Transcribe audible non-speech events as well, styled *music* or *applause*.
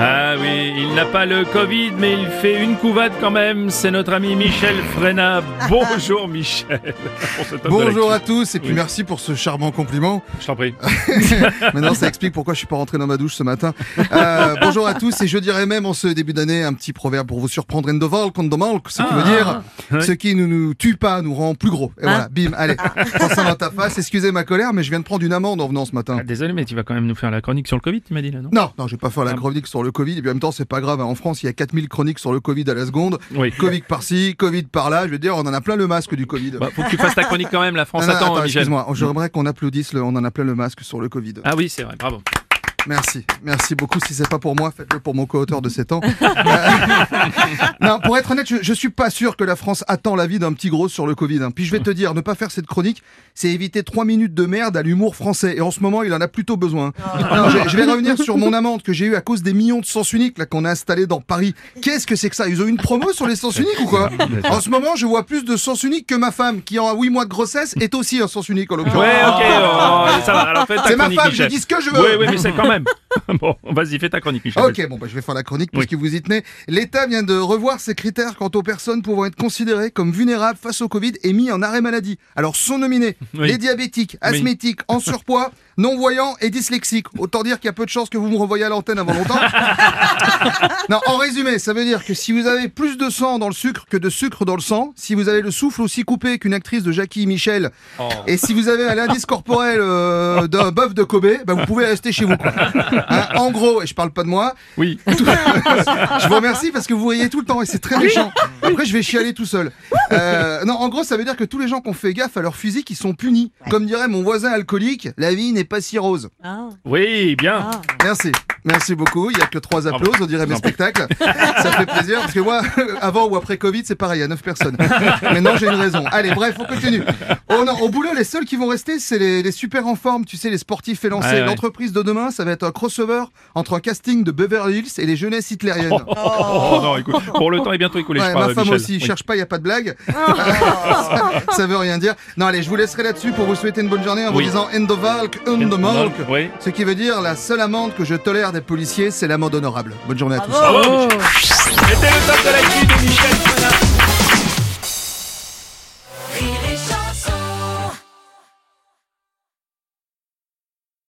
Ah oui, il n'a pas le Covid, mais il fait une couvade quand même. C'est notre ami Michel Frenat. *laughs* Bonjour Michel. Bonjour à tous et puis Oui. merci pour ce charmant compliment. Je t'en prie. *laughs* Maintenant, ça explique pourquoi je suis pas rentré dans ma douche ce matin. Euh, bonjour à tous et je dirais même en ce début d'année un petit proverbe pour vous surprendre. Endoval, condomal, ce qui veut dire oui. ce qui ne nous tue pas nous rend plus gros. Et voilà, bim, allez, prends ça dans ta face. Excusez ma colère, mais je viens de prendre une amende en venant ce matin. Ah, désolé, mais tu vas quand même nous faire la chronique sur le Covid, tu m'as dit là, non? Non, non, je vais pas faire la Ah. chronique sur le Covid. Et puis en même temps, c'est pas grave. hein. En France, il y a 4000 chroniques sur le Covid à la seconde. Oui. Covid par-ci, Covid par-là. Je veux dire, on en a plein le masque du Covid. Bah, faut que tu fasses ta chronique quand même, la France Non, non, attend, attends, Michel. excuse-moi. J'aimerais qu'on applaudisse. Le, on en a plein le masque sur le Covid. Ah oui, c'est vrai, bravo. Merci, merci beaucoup. Si c'est pas pour moi, faites-le pour mon co-auteur de 7 ans. Euh, *laughs* non, pour être honnête, je, je suis pas sûr que la France attend l'avis d'un petit gros sur le Covid. hein. Puis je vais te dire, ne pas faire cette chronique, c'est éviter 3 minutes de merde à l'humour français. Et en ce moment, il en a plutôt besoin. Non, je, je vais revenir sur mon amende que j'ai eue à cause des millions de sens uniques là qu'on a installés dans Paris. Qu'est-ce que c'est que ça? Ils ont une promo sur les sens uniques ou quoi? En ce moment, je vois plus de sens uniques que ma femme, qui en 8 mois de grossesse est aussi un sens unique en l'occurrence. Ouais, ok, oh, ça va. Alors C'est ma femme, je dis ce que je veux. Oui, oui, mais c'est quand même. *laughs* bon, vas-y, fais ta chronique, Michel. Ok, bon, bah, je vais faire la chronique puisque vous y tenez. L'État vient de revoir ses critères quant aux personnes pouvant être considérées comme vulnérables face au Covid et mis en arrêt maladie. Alors, sont nominés Oui. les diabétiques, asthmétiques, en surpoids, non-voyants et dyslexiques. Autant dire qu'il y a peu de chances que vous me revoyez à l'antenne avant longtemps. *laughs* non, en résumé, ça veut dire que si vous avez plus de sang dans le sucre que de sucre dans le sang, si vous avez le souffle aussi coupé qu'une actrice de Jackie Michel, Oh. et si vous avez un indice corporel euh, d'un bœuf de Kobe, bah, vous pouvez rester chez vous. quoi. Hein, en gros, et je parle pas de moi, Oui. *laughs* je vous remercie parce que vous voyez tout le temps et c'est très méchant. Après, je vais chialer tout seul. Euh, non, en gros, ça veut dire que tous les gens qui ont fait gaffe à leur physique, ils sont punis. Comme dirait mon voisin alcoolique, la vie n'est pas si rose. Oui, bien. Merci. Merci beaucoup. Il y a que trois applauses, on dirait mes spectacles. Ça fait plaisir parce que moi, avant ou après Covid, c'est pareil, il y a neuf personnes. Maintenant, j'ai une raison. Allez, bref, on continue. Oh non, au boulot, les seuls qui vont rester, c'est les, les super en forme, tu sais, les sportifs élancés. Ouais, ouais. L'entreprise de demain, ça va être un crossover entre un casting de Beverly Hills et les jeunesses hitlériennes. Oh, non, écoute, pour le temps est bientôt écoulé, Ouais, je crois, ma femme Michel. aussi, Oui. cherche pas, y a pas de blague. ça, *laughs* ça veut rien dire. Non, allez, je vous laisserai là-dessus pour vous souhaiter une bonne journée en Oui. vous disant Endovalk, Endomalk. Oui. Ce qui veut dire la seule amende que je tolère des policiers, c'est l'amende honorable. Bonne journée à tous. Bravo, Michel. C'était le top de l'actu de Michel.